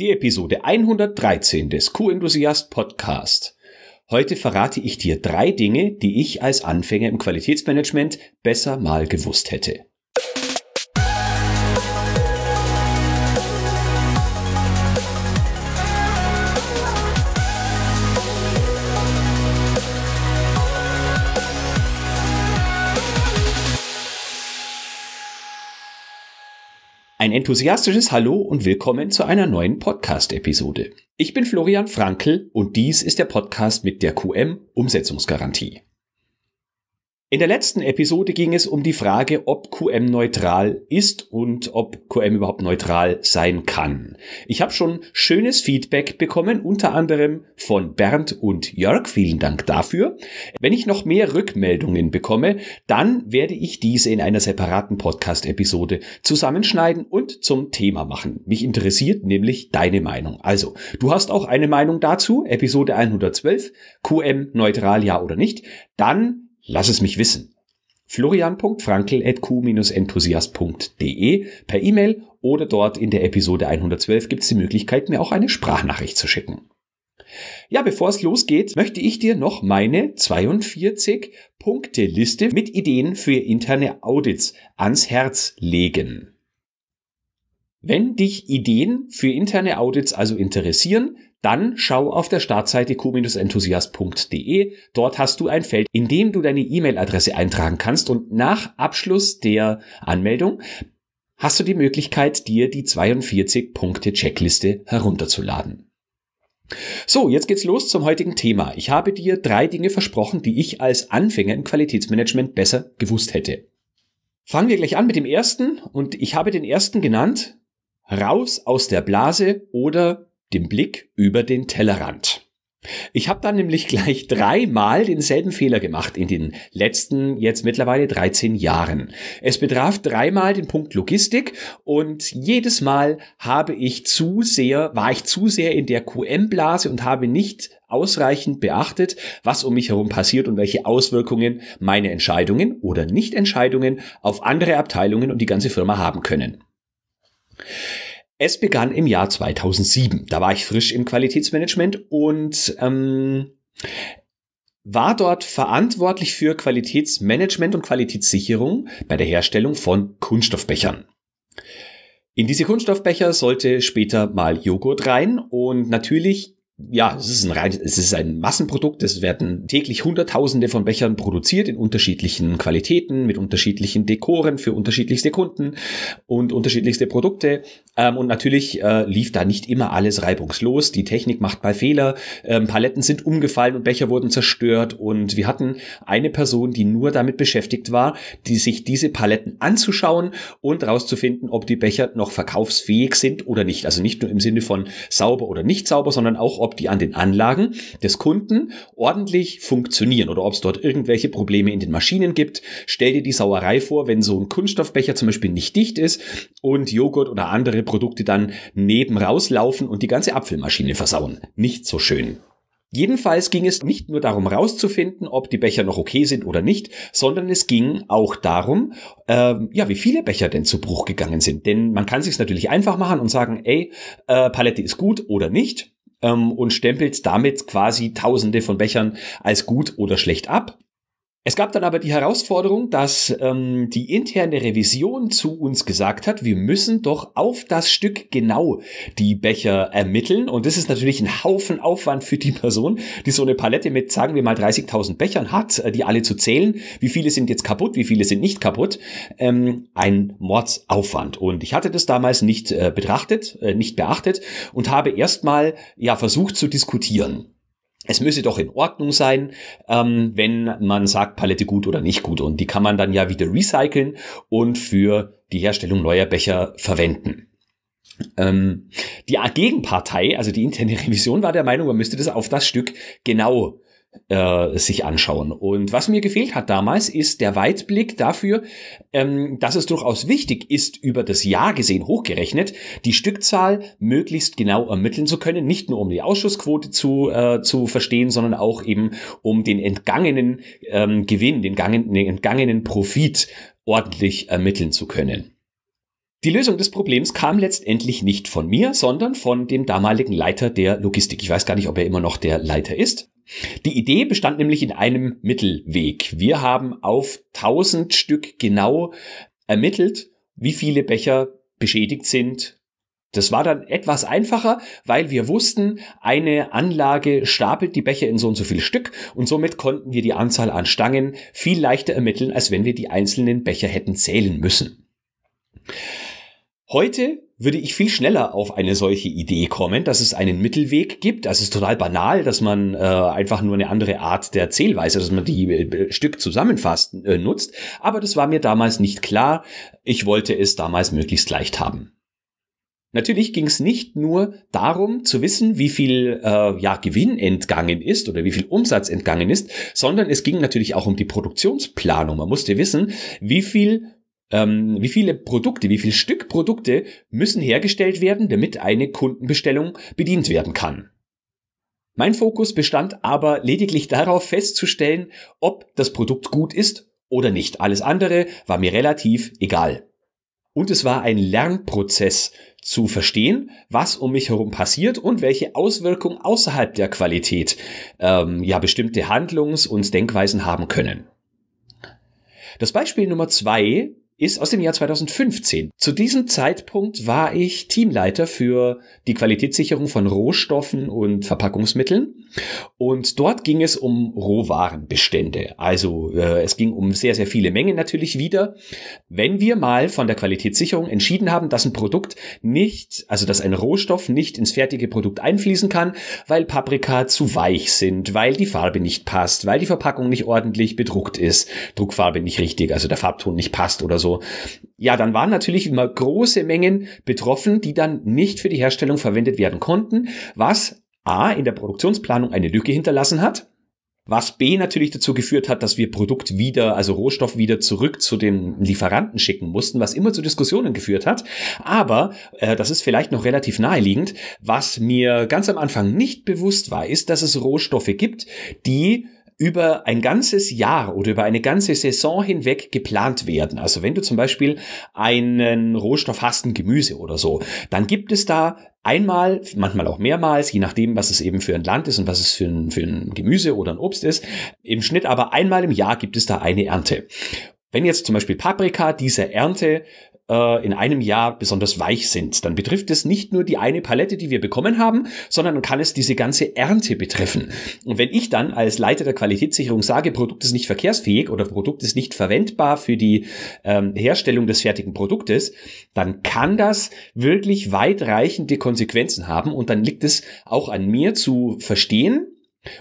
Die Episode 113 des Q-Enthusiast Podcast. Heute verrate ich dir drei Dinge, die ich als Anfänger im Qualitätsmanagement besser mal gewusst hätte. Ein enthusiastisches Hallo und willkommen zu einer neuen Podcast-Episode. Ich bin Florian Frankl und dies ist der Podcast mit der QM Umsetzungsgarantie. In der letzten Episode ging es um die Frage, ob QM neutral ist und ob QM überhaupt neutral sein kann. Ich habe schon schönes Feedback bekommen, unter anderem von Bernd und Jörg. Vielen Dank dafür. Wenn ich noch mehr Rückmeldungen bekomme, dann werde ich diese in einer separaten Podcast-Episode zusammenschneiden und zum Thema machen. Mich interessiert nämlich deine Meinung. Also, du hast auch eine Meinung dazu, Episode 112, QM neutral ja oder nicht, dann Lass es mich wissen. florian.frankel.q-enthusiast.de per E-Mail oder dort in der Episode 112 gibt es die Möglichkeit, mir auch eine Sprachnachricht zu schicken. Ja, bevor es losgeht, möchte ich dir noch meine 42 Punkte Liste mit Ideen für interne Audits ans Herz legen. Wenn dich Ideen für interne Audits also interessieren, dann schau auf der Startseite q-enthusiast.de. Dort hast du ein Feld, in dem du deine E-Mail-Adresse eintragen kannst und nach Abschluss der Anmeldung hast du die Möglichkeit, dir die 42 Punkte Checkliste herunterzuladen. So, jetzt geht's los zum heutigen Thema. Ich habe dir drei Dinge versprochen, die ich als Anfänger im Qualitätsmanagement besser gewusst hätte. Fangen wir gleich an mit dem ersten und ich habe den ersten genannt, raus aus der Blase oder dem Blick über den Tellerrand. Ich habe dann nämlich gleich dreimal denselben Fehler gemacht in den letzten jetzt mittlerweile 13 Jahren. Es betraf dreimal den Punkt Logistik und jedes Mal habe ich zu sehr, war ich zu sehr in der QM-Blase und habe nicht ausreichend beachtet, was um mich herum passiert und welche Auswirkungen meine Entscheidungen oder Nichtentscheidungen auf andere Abteilungen und die ganze Firma haben können. Es begann im Jahr 2007. Da war ich frisch im Qualitätsmanagement und ähm, war dort verantwortlich für Qualitätsmanagement und Qualitätssicherung bei der Herstellung von Kunststoffbechern. In diese Kunststoffbecher sollte später mal Joghurt rein und natürlich ja, es ist ein rein, es ist ein Massenprodukt. Es werden täglich Hunderttausende von Bechern produziert in unterschiedlichen Qualitäten, mit unterschiedlichen Dekoren für unterschiedlichste Kunden und unterschiedlichste Produkte. Ähm, und natürlich äh, lief da nicht immer alles reibungslos. Die Technik macht mal Fehler. Ähm, Paletten sind umgefallen und Becher wurden zerstört. Und wir hatten eine Person, die nur damit beschäftigt war, die sich diese Paletten anzuschauen und rauszufinden, ob die Becher noch verkaufsfähig sind oder nicht. Also nicht nur im Sinne von sauber oder nicht sauber, sondern auch, ob die an den Anlagen des Kunden ordentlich funktionieren oder ob es dort irgendwelche Probleme in den Maschinen gibt. Stell dir die Sauerei vor, wenn so ein Kunststoffbecher zum Beispiel nicht dicht ist und Joghurt oder andere Produkte dann neben rauslaufen und die ganze Apfelmaschine versauen. Nicht so schön. Jedenfalls ging es nicht nur darum rauszufinden, ob die Becher noch okay sind oder nicht, sondern es ging auch darum, ähm, ja, wie viele Becher denn zu Bruch gegangen sind. Denn man kann sich natürlich einfach machen und sagen, ey, äh, Palette ist gut oder nicht ähm, und stempelt damit quasi Tausende von Bechern als gut oder schlecht ab. Es gab dann aber die Herausforderung, dass ähm, die interne Revision zu uns gesagt hat, wir müssen doch auf das Stück genau die Becher ermitteln. Und das ist natürlich ein Haufen Aufwand für die Person, die so eine Palette mit, sagen wir mal, 30.000 Bechern hat, äh, die alle zu zählen. Wie viele sind jetzt kaputt, wie viele sind nicht kaputt? Ähm, ein Mordsaufwand. Und ich hatte das damals nicht äh, betrachtet, äh, nicht beachtet und habe erstmal ja versucht zu diskutieren es müsse doch in Ordnung sein, ähm, wenn man sagt, Palette gut oder nicht gut. Und die kann man dann ja wieder recyceln und für die Herstellung neuer Becher verwenden. Ähm, die Gegenpartei, also die interne Revision, war der Meinung, man müsste das auf das Stück genau äh, sich anschauen. Und was mir gefehlt hat damals, ist der Weitblick dafür, ähm, dass es durchaus wichtig ist, über das Jahr gesehen hochgerechnet, die Stückzahl möglichst genau ermitteln zu können, nicht nur um die Ausschussquote zu, äh, zu verstehen, sondern auch eben um den entgangenen ähm, Gewinn, den, gangen, den entgangenen Profit ordentlich ermitteln zu können. Die Lösung des Problems kam letztendlich nicht von mir, sondern von dem damaligen Leiter der Logistik. Ich weiß gar nicht, ob er immer noch der Leiter ist. Die Idee bestand nämlich in einem Mittelweg. Wir haben auf 1000 Stück genau ermittelt, wie viele Becher beschädigt sind. Das war dann etwas einfacher, weil wir wussten, eine Anlage stapelt die Becher in so und so viel Stück und somit konnten wir die Anzahl an Stangen viel leichter ermitteln, als wenn wir die einzelnen Becher hätten zählen müssen. Heute würde ich viel schneller auf eine solche Idee kommen, dass es einen Mittelweg gibt. Das ist total banal, dass man äh, einfach nur eine andere Art der Zählweise, dass man die äh, Stück zusammenfasst, äh, nutzt. Aber das war mir damals nicht klar. Ich wollte es damals möglichst leicht haben. Natürlich ging es nicht nur darum zu wissen, wie viel äh, ja, Gewinn entgangen ist oder wie viel Umsatz entgangen ist, sondern es ging natürlich auch um die Produktionsplanung. Man musste wissen, wie viel ähm, wie viele Produkte, wie viel Stück Produkte müssen hergestellt werden, damit eine Kundenbestellung bedient werden kann. Mein Fokus bestand aber lediglich darauf festzustellen, ob das Produkt gut ist oder nicht. Alles andere war mir relativ egal. Und es war ein Lernprozess zu verstehen, was um mich herum passiert und welche Auswirkungen außerhalb der Qualität ähm, ja bestimmte Handlungs- und Denkweisen haben können. Das Beispiel Nummer zwei ist aus dem Jahr 2015. Zu diesem Zeitpunkt war ich Teamleiter für die Qualitätssicherung von Rohstoffen und Verpackungsmitteln. Und dort ging es um Rohwarenbestände. Also äh, es ging um sehr, sehr viele Mengen natürlich wieder. Wenn wir mal von der Qualitätssicherung entschieden haben, dass ein Produkt nicht, also dass ein Rohstoff nicht ins fertige Produkt einfließen kann, weil Paprika zu weich sind, weil die Farbe nicht passt, weil die Verpackung nicht ordentlich bedruckt ist, Druckfarbe nicht richtig, also der Farbton nicht passt oder so, ja, dann waren natürlich immer große Mengen betroffen, die dann nicht für die Herstellung verwendet werden konnten, was A in der Produktionsplanung eine Lücke hinterlassen hat, was B natürlich dazu geführt hat, dass wir Produkt wieder, also Rohstoff wieder zurück zu den Lieferanten schicken mussten, was immer zu Diskussionen geführt hat. Aber, äh, das ist vielleicht noch relativ naheliegend, was mir ganz am Anfang nicht bewusst war, ist, dass es Rohstoffe gibt, die über ein ganzes Jahr oder über eine ganze Saison hinweg geplant werden. Also wenn du zum Beispiel einen Rohstoff hast, ein Gemüse oder so, dann gibt es da einmal, manchmal auch mehrmals, je nachdem, was es eben für ein Land ist und was es für ein, für ein Gemüse oder ein Obst ist. Im Schnitt aber einmal im Jahr gibt es da eine Ernte. Wenn jetzt zum Beispiel Paprika diese Ernte äh, in einem Jahr besonders weich sind, dann betrifft es nicht nur die eine Palette, die wir bekommen haben, sondern kann es diese ganze Ernte betreffen. Und wenn ich dann als Leiter der Qualitätssicherung sage, Produkt ist nicht verkehrsfähig oder Produkt ist nicht verwendbar für die ähm, Herstellung des fertigen Produktes, dann kann das wirklich weitreichende Konsequenzen haben und dann liegt es auch an mir zu verstehen,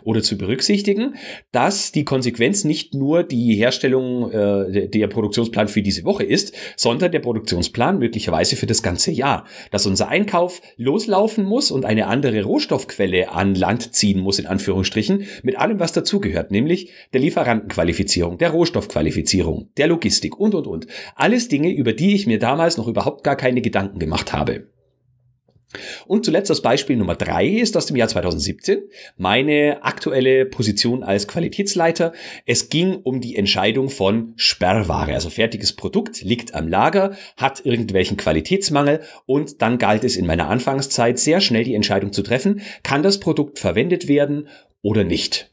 oder zu berücksichtigen, dass die Konsequenz nicht nur die Herstellung äh, der Produktionsplan für diese Woche ist, sondern der Produktionsplan möglicherweise für das ganze Jahr. Dass unser Einkauf loslaufen muss und eine andere Rohstoffquelle an Land ziehen muss, in Anführungsstrichen, mit allem, was dazugehört, nämlich der Lieferantenqualifizierung, der Rohstoffqualifizierung, der Logistik und, und, und. Alles Dinge, über die ich mir damals noch überhaupt gar keine Gedanken gemacht habe. Und zuletzt das Beispiel Nummer drei ist aus dem Jahr 2017. Meine aktuelle Position als Qualitätsleiter. Es ging um die Entscheidung von Sperrware. Also fertiges Produkt liegt am Lager, hat irgendwelchen Qualitätsmangel und dann galt es in meiner Anfangszeit sehr schnell die Entscheidung zu treffen, kann das Produkt verwendet werden oder nicht.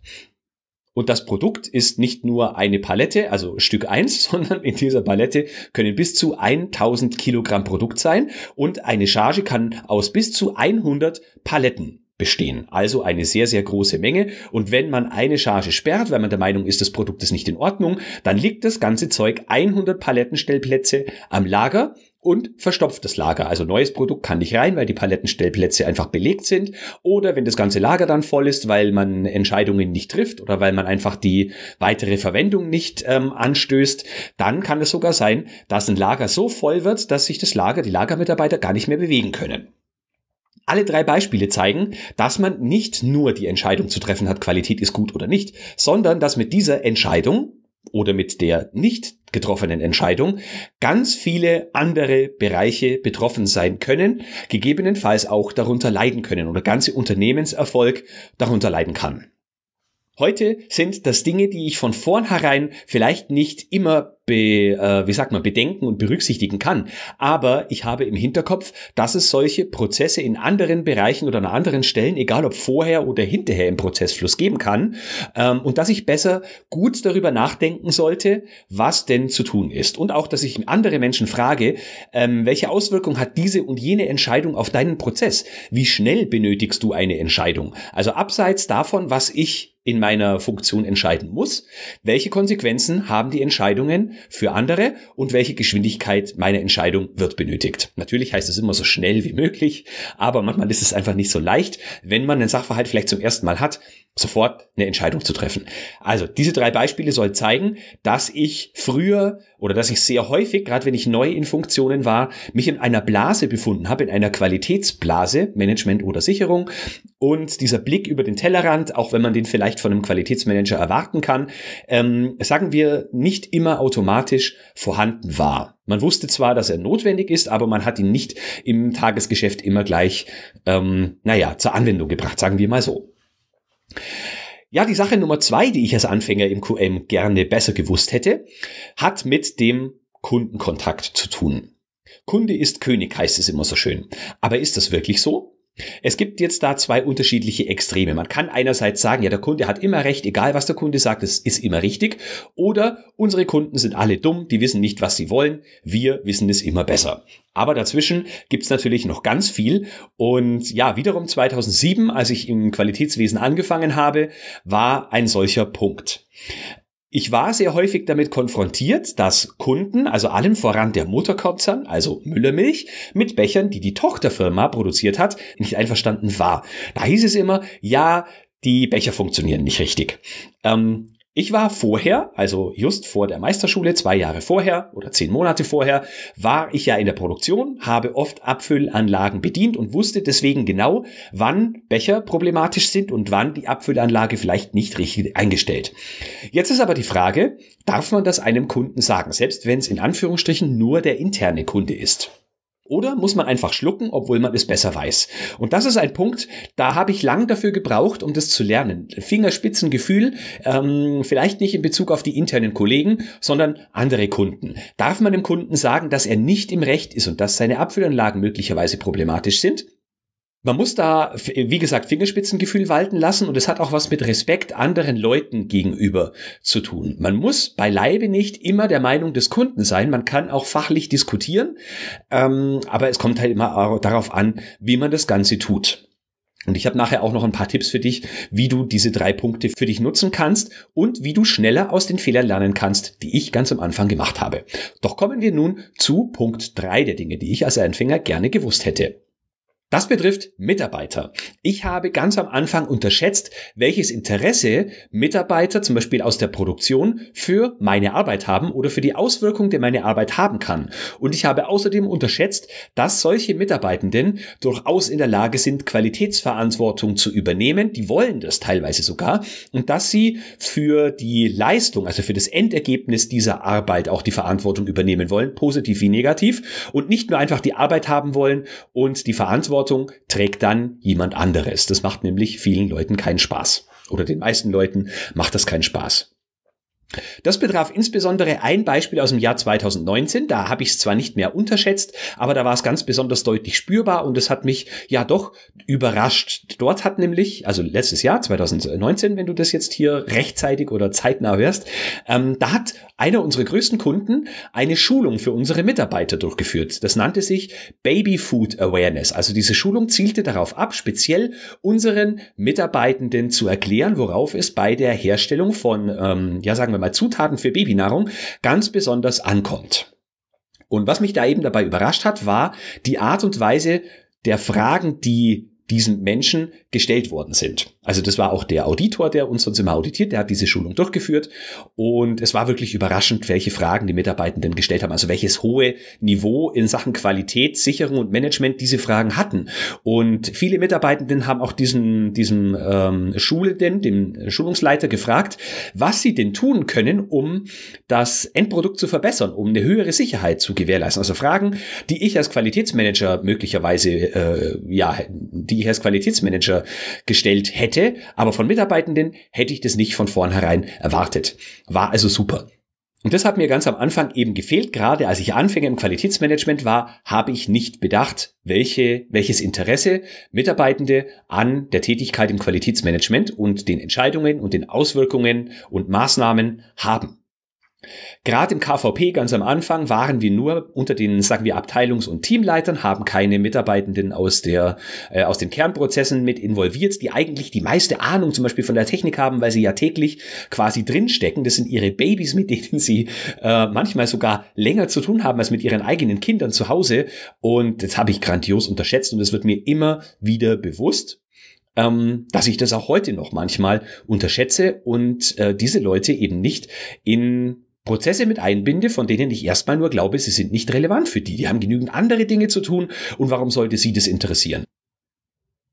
Und das Produkt ist nicht nur eine Palette, also Stück eins, sondern in dieser Palette können bis zu 1000 Kilogramm Produkt sein. Und eine Charge kann aus bis zu 100 Paletten bestehen. Also eine sehr, sehr große Menge. Und wenn man eine Charge sperrt, weil man der Meinung ist, das Produkt ist nicht in Ordnung, dann liegt das ganze Zeug 100 Palettenstellplätze am Lager und verstopft das Lager. Also neues Produkt kann nicht rein, weil die Palettenstellplätze einfach belegt sind. Oder wenn das ganze Lager dann voll ist, weil man Entscheidungen nicht trifft oder weil man einfach die weitere Verwendung nicht ähm, anstößt, dann kann es sogar sein, dass ein Lager so voll wird, dass sich das Lager, die Lagermitarbeiter gar nicht mehr bewegen können. Alle drei Beispiele zeigen, dass man nicht nur die Entscheidung zu treffen hat, Qualität ist gut oder nicht, sondern dass mit dieser Entscheidung oder mit der nicht getroffenen Entscheidung ganz viele andere Bereiche betroffen sein können, gegebenenfalls auch darunter leiden können oder ganze Unternehmenserfolg darunter leiden kann. Heute sind das Dinge, die ich von vornherein vielleicht nicht immer be, äh, wie sagt man, bedenken und berücksichtigen kann. Aber ich habe im Hinterkopf, dass es solche Prozesse in anderen Bereichen oder an anderen Stellen, egal ob vorher oder hinterher im Prozessfluss geben kann, ähm, und dass ich besser gut darüber nachdenken sollte, was denn zu tun ist. Und auch, dass ich andere Menschen frage, ähm, welche Auswirkung hat diese und jene Entscheidung auf deinen Prozess? Wie schnell benötigst du eine Entscheidung? Also abseits davon, was ich in meiner Funktion entscheiden muss, welche Konsequenzen haben die Entscheidungen für andere und welche Geschwindigkeit meiner Entscheidung wird benötigt. Natürlich heißt es immer so schnell wie möglich, aber manchmal ist es einfach nicht so leicht, wenn man den Sachverhalt vielleicht zum ersten Mal hat, sofort eine Entscheidung zu treffen. Also diese drei Beispiele sollen zeigen, dass ich früher oder dass ich sehr häufig, gerade wenn ich neu in Funktionen war, mich in einer Blase befunden habe, in einer Qualitätsblase, Management oder Sicherung. Und dieser Blick über den Tellerrand, auch wenn man den vielleicht von einem Qualitätsmanager erwarten kann, ähm, sagen wir, nicht immer automatisch vorhanden war. Man wusste zwar, dass er notwendig ist, aber man hat ihn nicht im Tagesgeschäft immer gleich, ähm, naja, zur Anwendung gebracht, sagen wir mal so. Ja, die Sache Nummer zwei, die ich als Anfänger im QM gerne besser gewusst hätte, hat mit dem Kundenkontakt zu tun. Kunde ist König, heißt es immer so schön. Aber ist das wirklich so? Es gibt jetzt da zwei unterschiedliche Extreme. Man kann einerseits sagen, ja, der Kunde hat immer recht, egal was der Kunde sagt, es ist immer richtig. Oder unsere Kunden sind alle dumm, die wissen nicht, was sie wollen. Wir wissen es immer besser. Aber dazwischen gibt's natürlich noch ganz viel. Und ja, wiederum 2007, als ich im Qualitätswesen angefangen habe, war ein solcher Punkt. Ich war sehr häufig damit konfrontiert, dass Kunden, also allem voran der Mutterkonzern, also Müllermilch, mit Bechern, die die Tochterfirma produziert hat, nicht einverstanden war. Da hieß es immer, ja, die Becher funktionieren nicht richtig. Ähm, ich war vorher, also just vor der Meisterschule, zwei Jahre vorher oder zehn Monate vorher, war ich ja in der Produktion, habe oft Abfüllanlagen bedient und wusste deswegen genau, wann Becher problematisch sind und wann die Abfüllanlage vielleicht nicht richtig eingestellt. Jetzt ist aber die Frage, darf man das einem Kunden sagen, selbst wenn es in Anführungsstrichen nur der interne Kunde ist? Oder muss man einfach schlucken, obwohl man es besser weiß? Und das ist ein Punkt, da habe ich lang dafür gebraucht, um das zu lernen. Fingerspitzengefühl, ähm, vielleicht nicht in Bezug auf die internen Kollegen, sondern andere Kunden. Darf man dem Kunden sagen, dass er nicht im Recht ist und dass seine Abfüllanlagen möglicherweise problematisch sind? Man muss da, wie gesagt, Fingerspitzengefühl walten lassen und es hat auch was mit Respekt anderen Leuten gegenüber zu tun. Man muss beileibe nicht immer der Meinung des Kunden sein. Man kann auch fachlich diskutieren, ähm, aber es kommt halt immer darauf an, wie man das Ganze tut. Und ich habe nachher auch noch ein paar Tipps für dich, wie du diese drei Punkte für dich nutzen kannst und wie du schneller aus den Fehlern lernen kannst, die ich ganz am Anfang gemacht habe. Doch kommen wir nun zu Punkt drei der Dinge, die ich als Empfänger gerne gewusst hätte. Das betrifft Mitarbeiter. Ich habe ganz am Anfang unterschätzt, welches Interesse Mitarbeiter zum Beispiel aus der Produktion für meine Arbeit haben oder für die Auswirkung, die meine Arbeit haben kann. Und ich habe außerdem unterschätzt, dass solche Mitarbeitenden durchaus in der Lage sind, Qualitätsverantwortung zu übernehmen. Die wollen das teilweise sogar. Und dass sie für die Leistung, also für das Endergebnis dieser Arbeit auch die Verantwortung übernehmen wollen, positiv wie negativ. Und nicht nur einfach die Arbeit haben wollen und die Verantwortung Verantwortung trägt dann jemand anderes. Das macht nämlich vielen Leuten keinen Spaß. Oder den meisten Leuten macht das keinen Spaß. Das betraf insbesondere ein Beispiel aus dem Jahr 2019. Da habe ich es zwar nicht mehr unterschätzt, aber da war es ganz besonders deutlich spürbar und es hat mich ja doch überrascht. Dort hat nämlich, also letztes Jahr 2019, wenn du das jetzt hier rechtzeitig oder zeitnah hörst, ähm, da hat einer unserer größten Kunden eine Schulung für unsere Mitarbeiter durchgeführt. Das nannte sich Baby Food Awareness. Also diese Schulung zielte darauf ab, speziell unseren Mitarbeitenden zu erklären, worauf es bei der Herstellung von, ähm, ja sagen wir mal, Zutaten für Babynahrung ganz besonders ankommt. Und was mich da eben dabei überrascht hat, war die Art und Weise der Fragen, die diesen Menschen gestellt worden sind. Also das war auch der Auditor, der uns sonst immer auditiert, der hat diese Schulung durchgeführt und es war wirklich überraschend, welche Fragen die Mitarbeitenden gestellt haben, also welches hohe Niveau in Sachen Qualität, Sicherung und Management diese Fragen hatten. Und viele Mitarbeitenden haben auch diesen, diesen ähm, Schulenden, dem Schulungsleiter gefragt, was sie denn tun können, um das Endprodukt zu verbessern, um eine höhere Sicherheit zu gewährleisten. Also Fragen, die ich als Qualitätsmanager möglicherweise, äh, ja, die die ich als Qualitätsmanager gestellt hätte, aber von Mitarbeitenden hätte ich das nicht von vornherein erwartet. War also super. Und das hat mir ganz am Anfang eben gefehlt. Gerade als ich Anfänger im Qualitätsmanagement war, habe ich nicht bedacht, welche, welches Interesse Mitarbeitende an der Tätigkeit im Qualitätsmanagement und den Entscheidungen und den Auswirkungen und Maßnahmen haben. Gerade im KVP ganz am Anfang waren wir nur unter den, sagen wir, Abteilungs- und Teamleitern, haben keine Mitarbeitenden aus der, äh, aus den Kernprozessen mit involviert, die eigentlich die meiste Ahnung zum Beispiel von der Technik haben, weil sie ja täglich quasi drinstecken. Das sind ihre Babys, mit denen sie äh, manchmal sogar länger zu tun haben als mit ihren eigenen Kindern zu Hause. Und das habe ich grandios unterschätzt und es wird mir immer wieder bewusst ähm, dass ich das auch heute noch manchmal unterschätze und äh, diese Leute eben nicht in Prozesse mit einbinde, von denen ich erstmal nur glaube, sie sind nicht relevant für die. Die haben genügend andere Dinge zu tun und warum sollte sie das interessieren?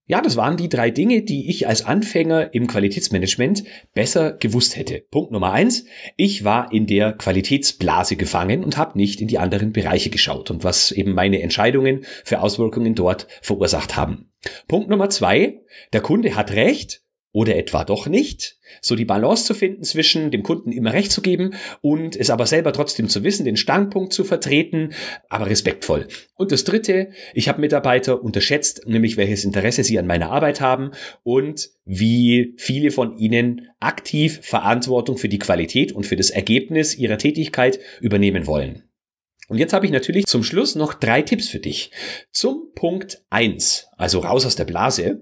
Ja, das waren die drei Dinge, die ich als Anfänger im Qualitätsmanagement besser gewusst hätte. Punkt Nummer eins, ich war in der Qualitätsblase gefangen und habe nicht in die anderen Bereiche geschaut und was eben meine Entscheidungen für Auswirkungen dort verursacht haben. Punkt Nummer zwei, der Kunde hat recht oder etwa doch nicht. So die Balance zu finden zwischen dem Kunden immer recht zu geben und es aber selber trotzdem zu wissen, den Standpunkt zu vertreten, aber respektvoll. Und das Dritte, ich habe Mitarbeiter unterschätzt, nämlich welches Interesse sie an meiner Arbeit haben und wie viele von ihnen aktiv Verantwortung für die Qualität und für das Ergebnis ihrer Tätigkeit übernehmen wollen. Und jetzt habe ich natürlich zum Schluss noch drei Tipps für dich. Zum Punkt eins, also raus aus der Blase.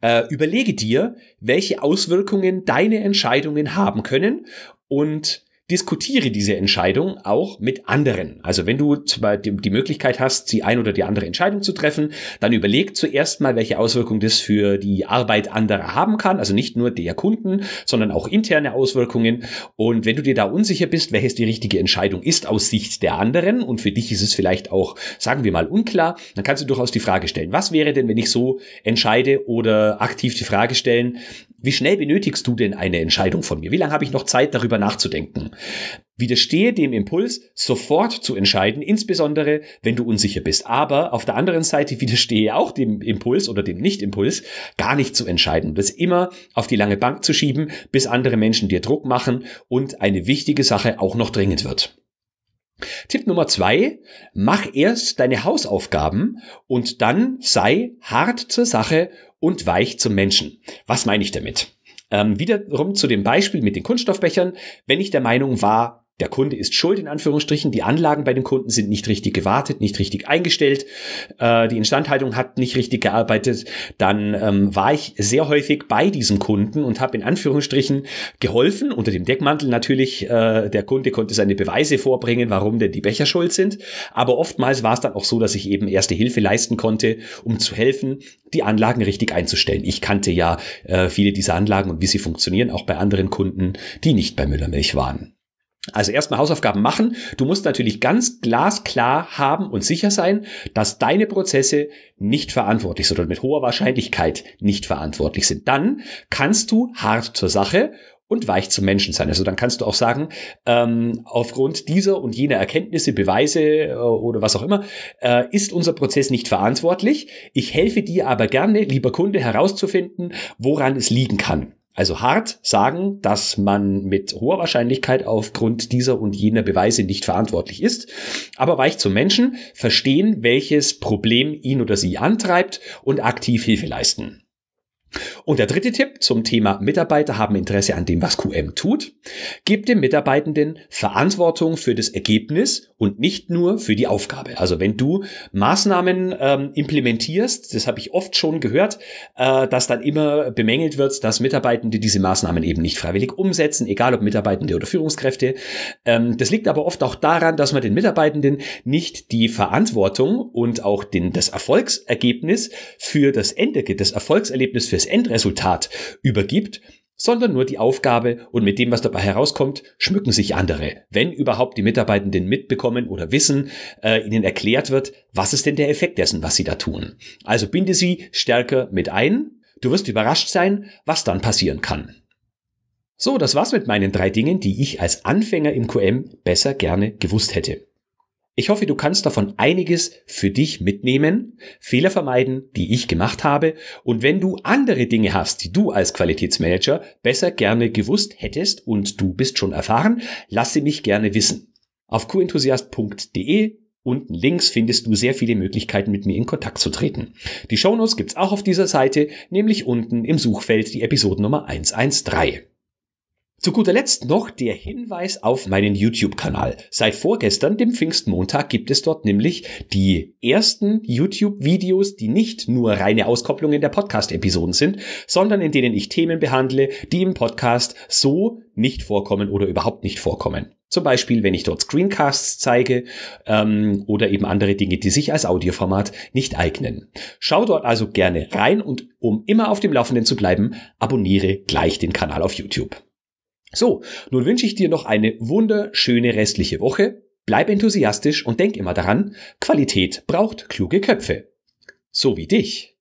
Äh, überlege dir, welche Auswirkungen deine Entscheidungen haben können und diskutiere diese Entscheidung auch mit anderen. Also wenn du die Möglichkeit hast, die ein oder die andere Entscheidung zu treffen, dann überleg zuerst mal, welche Auswirkungen das für die Arbeit anderer haben kann. Also nicht nur der Kunden, sondern auch interne Auswirkungen. Und wenn du dir da unsicher bist, welches die richtige Entscheidung ist aus Sicht der anderen und für dich ist es vielleicht auch, sagen wir mal, unklar, dann kannst du durchaus die Frage stellen, was wäre denn, wenn ich so entscheide oder aktiv die Frage stellen, wie schnell benötigst du denn eine Entscheidung von mir? Wie lange habe ich noch Zeit, darüber nachzudenken? Widerstehe dem Impuls, sofort zu entscheiden, insbesondere wenn du unsicher bist. Aber auf der anderen Seite widerstehe auch dem Impuls oder dem Nicht-Impuls, gar nicht zu entscheiden. Das immer auf die lange Bank zu schieben, bis andere Menschen dir Druck machen und eine wichtige Sache auch noch dringend wird. Tipp Nummer zwei, mach erst deine Hausaufgaben und dann sei hart zur Sache und weich zum Menschen. Was meine ich damit? Ähm, wiederum zu dem Beispiel mit den Kunststoffbechern. Wenn ich der Meinung war, der Kunde ist schuld, in Anführungsstrichen. Die Anlagen bei den Kunden sind nicht richtig gewartet, nicht richtig eingestellt. Äh, die Instandhaltung hat nicht richtig gearbeitet. Dann ähm, war ich sehr häufig bei diesem Kunden und habe in Anführungsstrichen geholfen, unter dem Deckmantel natürlich. Äh, der Kunde konnte seine Beweise vorbringen, warum denn die Becher schuld sind. Aber oftmals war es dann auch so, dass ich eben erste Hilfe leisten konnte, um zu helfen, die Anlagen richtig einzustellen. Ich kannte ja äh, viele dieser Anlagen und wie sie funktionieren, auch bei anderen Kunden, die nicht bei Müllermilch waren. Also erstmal Hausaufgaben machen. Du musst natürlich ganz glasklar haben und sicher sein, dass deine Prozesse nicht verantwortlich sind oder mit hoher Wahrscheinlichkeit nicht verantwortlich sind. Dann kannst du hart zur Sache und weich zum Menschen sein. Also dann kannst du auch sagen, ähm, aufgrund dieser und jener Erkenntnisse, Beweise äh, oder was auch immer, äh, ist unser Prozess nicht verantwortlich. Ich helfe dir aber gerne, lieber Kunde, herauszufinden, woran es liegen kann. Also hart sagen, dass man mit hoher Wahrscheinlichkeit aufgrund dieser und jener Beweise nicht verantwortlich ist, aber weich zum Menschen, verstehen, welches Problem ihn oder sie antreibt und aktiv Hilfe leisten. Und der dritte Tipp zum Thema Mitarbeiter haben Interesse an dem, was QM tut. Gib dem Mitarbeitenden Verantwortung für das Ergebnis und nicht nur für die Aufgabe. Also wenn du Maßnahmen ähm, implementierst, das habe ich oft schon gehört, äh, dass dann immer bemängelt wird, dass Mitarbeitende diese Maßnahmen eben nicht freiwillig umsetzen, egal ob Mitarbeitende oder Führungskräfte. Ähm, das liegt aber oft auch daran, dass man den Mitarbeitenden nicht die Verantwortung und auch den, das Erfolgsergebnis für das Endergebnis, das Erfolgserlebnis für das Endresultat übergibt, sondern nur die Aufgabe und mit dem, was dabei herauskommt, schmücken sich andere. Wenn überhaupt die Mitarbeitenden mitbekommen oder wissen, äh, ihnen erklärt wird, was ist denn der Effekt dessen, was sie da tun. Also binde sie stärker mit ein. Du wirst überrascht sein, was dann passieren kann. So, das war's mit meinen drei Dingen, die ich als Anfänger im QM besser gerne gewusst hätte. Ich hoffe, du kannst davon einiges für dich mitnehmen, Fehler vermeiden, die ich gemacht habe. Und wenn du andere Dinge hast, die du als Qualitätsmanager besser gerne gewusst hättest und du bist schon erfahren, lasse mich gerne wissen. Auf qenthusiast.de Unten links findest du sehr viele Möglichkeiten, mit mir in Kontakt zu treten. Die Shownotes gibt's auch auf dieser Seite, nämlich unten im Suchfeld die Episodennummer 113. Zu guter Letzt noch der Hinweis auf meinen YouTube-Kanal. Seit vorgestern, dem Pfingstmontag, gibt es dort nämlich die ersten YouTube-Videos, die nicht nur reine Auskopplungen der Podcast-Episoden sind, sondern in denen ich Themen behandle, die im Podcast so nicht vorkommen oder überhaupt nicht vorkommen. Zum Beispiel, wenn ich dort Screencasts zeige ähm, oder eben andere Dinge, die sich als Audioformat nicht eignen. Schau dort also gerne rein und um immer auf dem Laufenden zu bleiben, abonniere gleich den Kanal auf YouTube. So, nun wünsche ich dir noch eine wunderschöne restliche Woche. Bleib enthusiastisch und denk immer daran, Qualität braucht kluge Köpfe. So wie dich.